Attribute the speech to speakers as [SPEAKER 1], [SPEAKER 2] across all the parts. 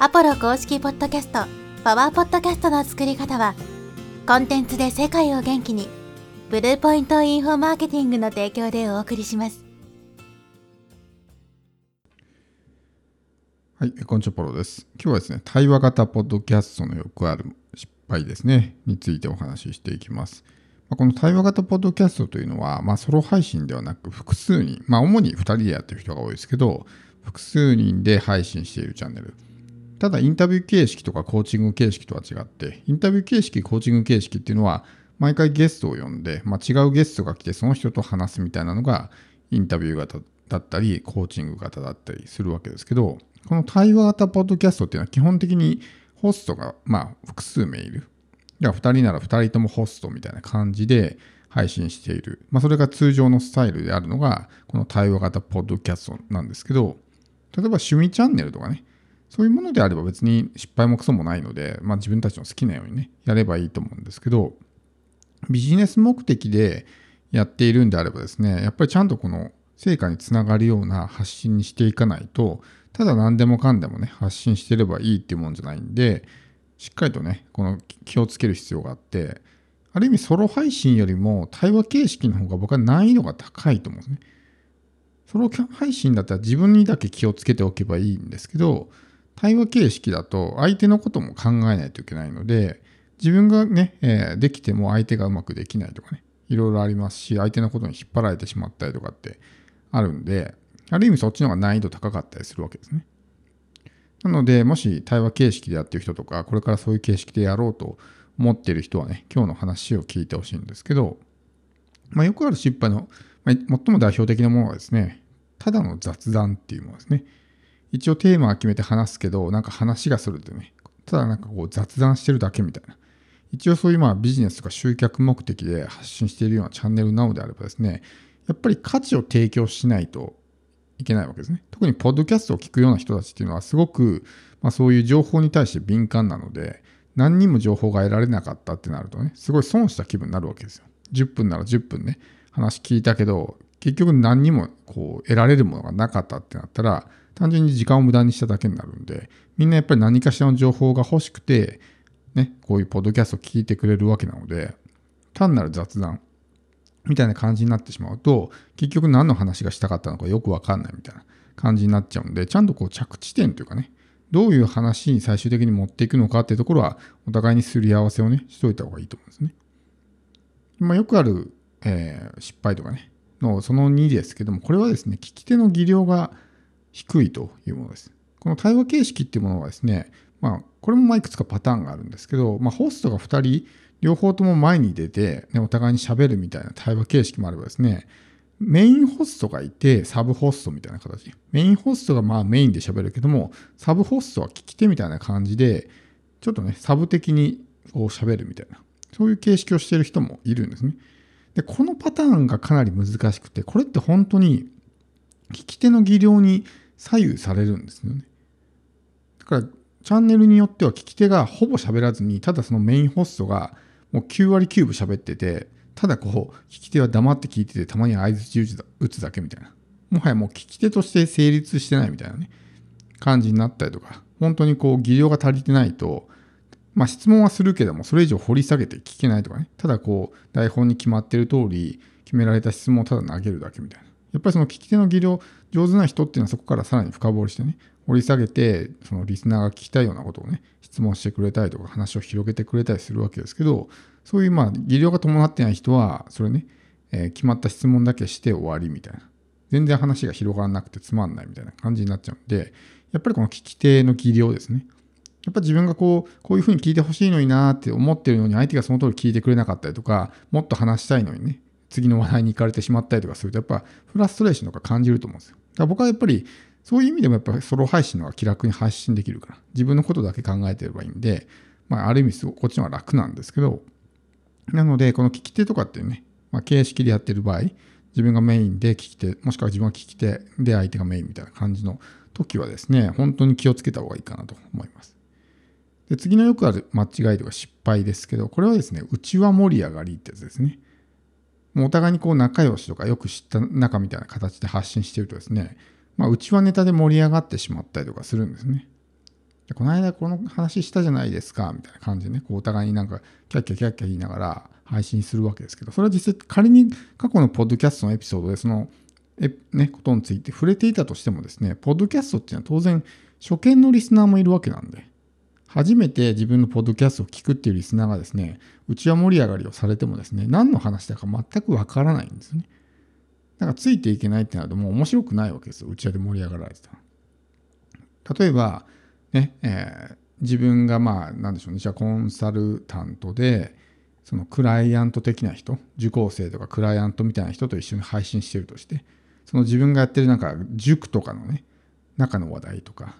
[SPEAKER 1] アポロ公式ポッドキャスト、パワーポッドキャストの作り方は、コンテンツで世界を元気に、ブルーポイントインフォマーケティングの提供でお送りします。
[SPEAKER 2] はい、こんにちは、ポロです。今日はですね、対話型ポッドキャストのよくある失敗ですね、についてお話ししていきます。この対話型ポッドキャストというのは、まあ、ソロ配信ではなく複数人、まあ、主に2人でやってる人が多いですけど、複数人で配信しているチャンネル。ただ、インタビュー形式とかコーチング形式とは違って、インタビュー形式、コーチング形式っていうのは、毎回ゲストを呼んで、まあ、違うゲストが来て、その人と話すみたいなのが、インタビュー型だったり、コーチング型だったりするわけですけど、この対話型ポッドキャストっていうのは基本的にホストが、まあ、複数名いる。じゃあ2人なら2人ともホストみたいな感じで配信している。まあ、それが通常のスタイルであるのが、この対話型ポッドキャストなんですけど、例えば趣味チャンネルとかね、そういうものであれば別に失敗もクソもないので、まあ、自分たちの好きなようにね、やればいいと思うんですけど、ビジネス目的でやっているんであればですね、やっぱりちゃんとこの成果につながるような発信にしていかないと、ただ何でもかんでもね、発信してればいいっていうもんじゃないんで、しっかりとね、この気をつける必要があって、ある意味ソロ配信よりも対話形式の方が僕は難易度が高いと思うんですね。ソロ配信だったら自分にだけ気をつけておけばいいんですけど、対話形式だと相手のことも考えないといけないので、自分がね、え、できても相手がうまくできないとかね、いろいろありますし、相手のことに引っ張られてしまったりとかってあるんで、ある意味そっちの方が難易度高かったりするわけですね。なので、もし対話形式でやってる人とか、これからそういう形式でやろうと思ってる人はね、今日の話を聞いてほしいんですけど、まあ、よくある失敗の、まあ、最も代表的なものはですね、ただの雑談っていうものですね。一応テーマは決めて話すけど、なんか話がするってね、ただなんかこう雑談してるだけみたいな。一応そういうまあビジネスとか集客目的で発信しているようなチャンネルなのであればですね、やっぱり価値を提供しないといけないわけですね。特にポッドキャストを聞くような人たちっていうのはすごく、まあ、そういう情報に対して敏感なので、何にも情報が得られなかったってなるとね、すごい損した気分になるわけですよ。10分なら10分ね、話聞いたけど、結局何にもこう得られるものがなかったってなったら、単純に時間を無駄にしただけになるんで、みんなやっぱり何かしらの情報が欲しくて、ね、こういうポッドキャストを聞いてくれるわけなので、単なる雑談みたいな感じになってしまうと、結局何の話がしたかったのかよくわかんないみたいな感じになっちゃうんで、ちゃんとこう着地点というかね、どういう話に最終的に持っていくのかっていうところは、お互いにすり合わせをね、しといた方がいいと思うんですね。まあ、よくある、えー、失敗とかね、のその2ですけども、これはですね、聞き手の技量が低いというものです。この対話形式っていうものはですね、まあ、これもまいくつかパターンがあるんですけど、まあ、ホストが2人、両方とも前に出て、ね、お互いに喋るみたいな対話形式もあればですね、メインホストがいて、サブホストみたいな形。メインホストがまあメインで喋るけども、サブホストは聞き手みたいな感じで、ちょっとね、サブ的にこう喋るみたいな、そういう形式をしている人もいるんですね。で、このパターンがかなり難しくて、これって本当に聞き手の技量に左右されるんですよね。だから、チャンネルによっては聞き手がほぼ喋らずに、ただそのメインホストがもう9割9分喋ってて、ただこう、聞き手は黙って聞いてて、たまに合図打つだけみたいな。もはやもう聞き手として成立してないみたいなね、感じになったりとか、本当にこう、技量が足りてないと、まあ質問はするけども、それ以上掘り下げて聞けないとかね、ただこう、台本に決まってる通り、決められた質問をただ投げるだけみたいな。やっぱりその聞き手の技量、上手な人っていうのはそこからさらに深掘りしてね、掘り下げて、そのリスナーが聞きたいようなことをね、質問してくれたりとか、話を広げてくれたりするわけですけど、そういうまあ技量が伴ってない人は、それね、えー、決まった質問だけして終わりみたいな。全然話が広がらなくてつまんないみたいな感じになっちゃうんで、やっぱりこの聞き手の技量ですね。やっぱ自分がこう、こういうふうに聞いてほしいのになって思ってるのに相手がその通り聞いてくれなかったりとか、もっと話したいのにね、次の話題に行かれてしまったりとかすると、やっぱフラストレーションとか感じると思うんですよ。だから僕はやっぱりそういう意味でもやっぱソロ配信の方が気楽に配信できるから、自分のことだけ考えてればいいんで、まあある意味すごこっちの方が楽なんですけど、なので、この聞き手とかっていうね、まあ、形式でやってる場合、自分がメインで聞き手、もしくは自分が聞き手で相手がメインみたいな感じの時はですね、本当に気をつけた方がいいかなと思います。で次のよくある間違いとか失敗ですけど、これはですね、内輪盛り上がりってやつですね。もうお互いにこう仲良しとかよく知った仲みたいな形で発信してるとですね、まあ、内輪ネタで盛り上がってしまったりとかするんですね。でこの間この話したじゃないですかみたいな感じでねこうお互いになんかキャッキャキャッキャ言いながら配信するわけですけどそれは実際仮に過去のポッドキャストのエピソードでそのえ、ね、ことについて触れていたとしてもですねポッドキャストっていうのは当然初見のリスナーもいるわけなんで初めて自分のポッドキャストを聞くっていうリスナーがですねうちは盛り上がりをされてもですね何の話だか全くわからないんですね。だからついていけないってなるともう面白くないわけですよ。うちわで盛り上がられてた例えばね、えー、自分がまあ何でしょうね。じゃあコンサルタントでそのクライアント的な人受講生とかクライアントみたいな人と一緒に配信してるとしてその自分がやってるなんか塾とかのね中の話題とか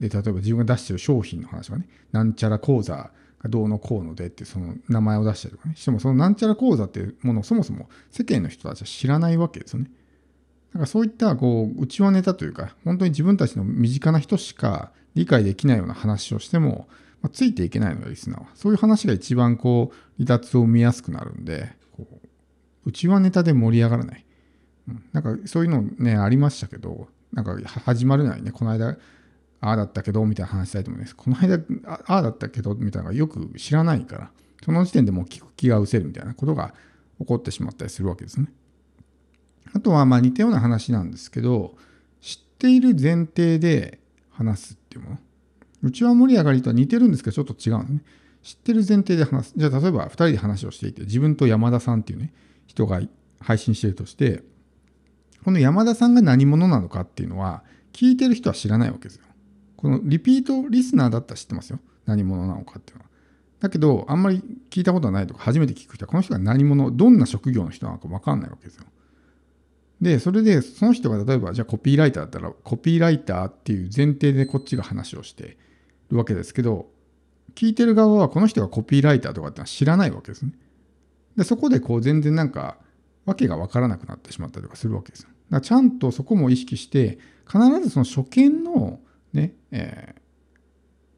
[SPEAKER 2] で例えば自分が出してる商品の話はねなんちゃら講座がどうのこうのでってその名前を出したりとかね。してもそのなんちゃら講座っていうものをそもそも世間の人たちは知らないわけですよね。だからそういったこう内輪ネタというか本当に自分たちの身近な人しか理解できないような話をしても、まあ、ついていけないのよリスナーは。そういう話が一番こう離脱を見やすくなるんでこう内輪ネタで盛り上がらない、うん、なんかそういうのねありましたけどなんか始まるなりねこの間ああだったけどみたいな話したいと思います。この間ああだったけどみたいなのがよく知らないからその時点でもう聞く気が失せるみたいなことが起こってしまったりするわけですね。あとはまあ似たような話なんですけど知っている前提で話すっていうもの。うちは盛り上がりとは似てるんですけどちょっと違うんですね。知ってる前提で話す。じゃあ例えば2人で話をしていて自分と山田さんっていうね人が配信してるとしてこの山田さんが何者なのかっていうのは聞いてる人は知らないわけですよ。このリピートリスナーだったら知ってますよ。何者なのかっていうのは。だけど、あんまり聞いたことはないとか、初めて聞く人は、この人が何者、どんな職業の人なのか分かんないわけですよ。で、それで、その人が例えば、じゃあコピーライターだったら、コピーライターっていう前提でこっちが話をしてるわけですけど、聞いてる側はこの人がコピーライターとかってのは知らないわけですね。で、そこでこう全然なんか、わけが分からなくなってしまったりとかするわけですよ。だからちゃんとそこも意識して、必ずその初見のね、え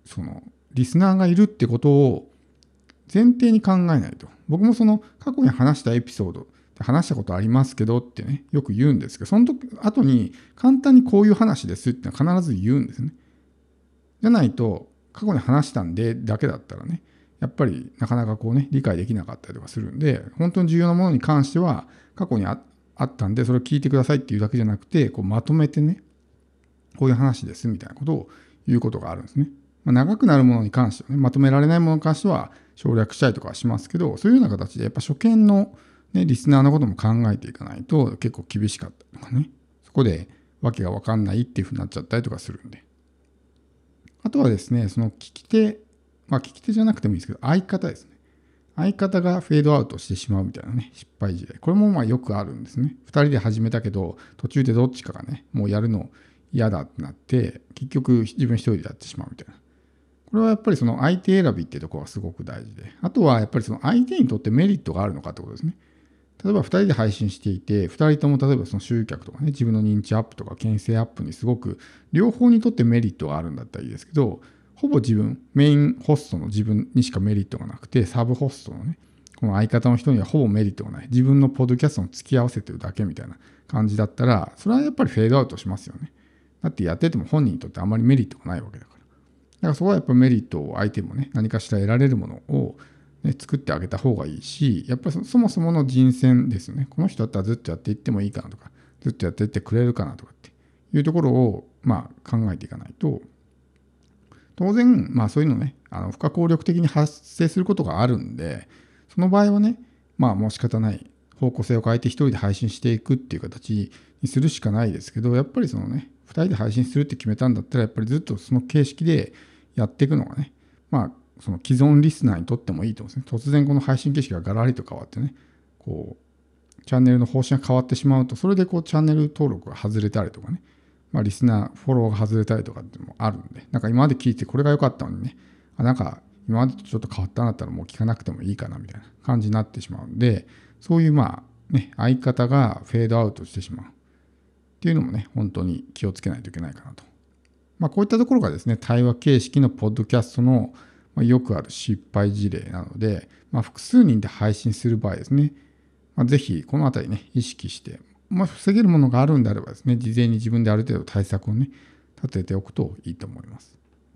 [SPEAKER 2] ー、そのリスナーがいるってことを前提に考えないと。僕もその過去に話したエピソード話したことありますけどってね、よく言うんですけど、その時後に簡単にこういう話ですって必ず言うんですね。じゃないと、過去に話したんでだけだったらね、やっぱりなかなかこうね、理解できなかったりとかするんで、本当に重要なものに関しては、過去にあったんで、それを聞いてくださいっていうだけじゃなくて、こうまとめてね、こういう話ですみたいなことを言うことがあるんですね。まあ、長くなるものに関してはね、まとめられないものに関しては省略したりとかはしますけど、そういうような形でやっぱ初見の、ね、リスナーのことも考えていかないと結構厳しかったりとかね、そこで訳が分かんないっていうふうになっちゃったりとかするんで。あとはですね、その聞き手、まあ聞き手じゃなくてもいいですけど、相方ですね。相方がフェードアウトしてしまうみたいなね、失敗事例。これもまあよくあるんですね。2人で始めたけど、途中でどっちかがね、もうやるの嫌だってなって結局自分一人でやってしまうみたいな。これはやっぱりその相手選びってところがすごく大事で。あとはやっぱりその相手にとってメリットがあるのかってことですね。例えば2人で配信していて2人とも例えばその集客とかね自分の認知アップとか牽制アップにすごく両方にとってメリットがあるんだったらいいですけどほぼ自分メインホストの自分にしかメリットがなくてサブホストのねこの相方の人にはほぼメリットがない。自分のポッドキャストの付き合わせてるだけみたいな感じだったらそれはやっぱりフェードアウトしますよね。だってやってても本人にとってあんまりメリットがないわけだから。だからそこはやっぱメリットを相手もね、何かしら得られるものを、ね、作ってあげた方がいいし、やっぱりそもそもの人選ですよね。この人だったらずっとやっていってもいいかなとか、ずっとやっていってくれるかなとかっていうところを、まあ、考えていかないと、当然、まあそういうのね、あの不可抗力的に発生することがあるんで、その場合はね、まあもう仕方ない。方向性を変えて一人で配信していくっていう形にするしかないですけど、やっぱりそのね、2人で配信するって決めたんだったらやっぱりずっとその形式でやっていくのがねまあその既存リスナーにとってもいいと思うんですね。突然この配信形式がガラリと変わってねこうチャンネルの方針が変わってしまうとそれでこうチャンネル登録が外れたりとかねまあリスナーフォローが外れたりとかっていうのもあるんでなんか今まで聞いてこれが良かったのにねあなんか今までとちょっと変わったんだったらもう聞かなくてもいいかなみたいな感じになってしまうんでそういうまあね相方がフェードアウトしてしまう。っていうのもね、本当に気をつけないといけないかなと。まあ、こういったところがですね、対話形式のポッドキャストのよくある失敗事例なので、まあ、複数人で配信する場合ですね、まあ、ぜひこのあたりね、意識して、まあ、防げるものがあるんであればですね、事前に自分である程度対策をね、立てておくといいと思います。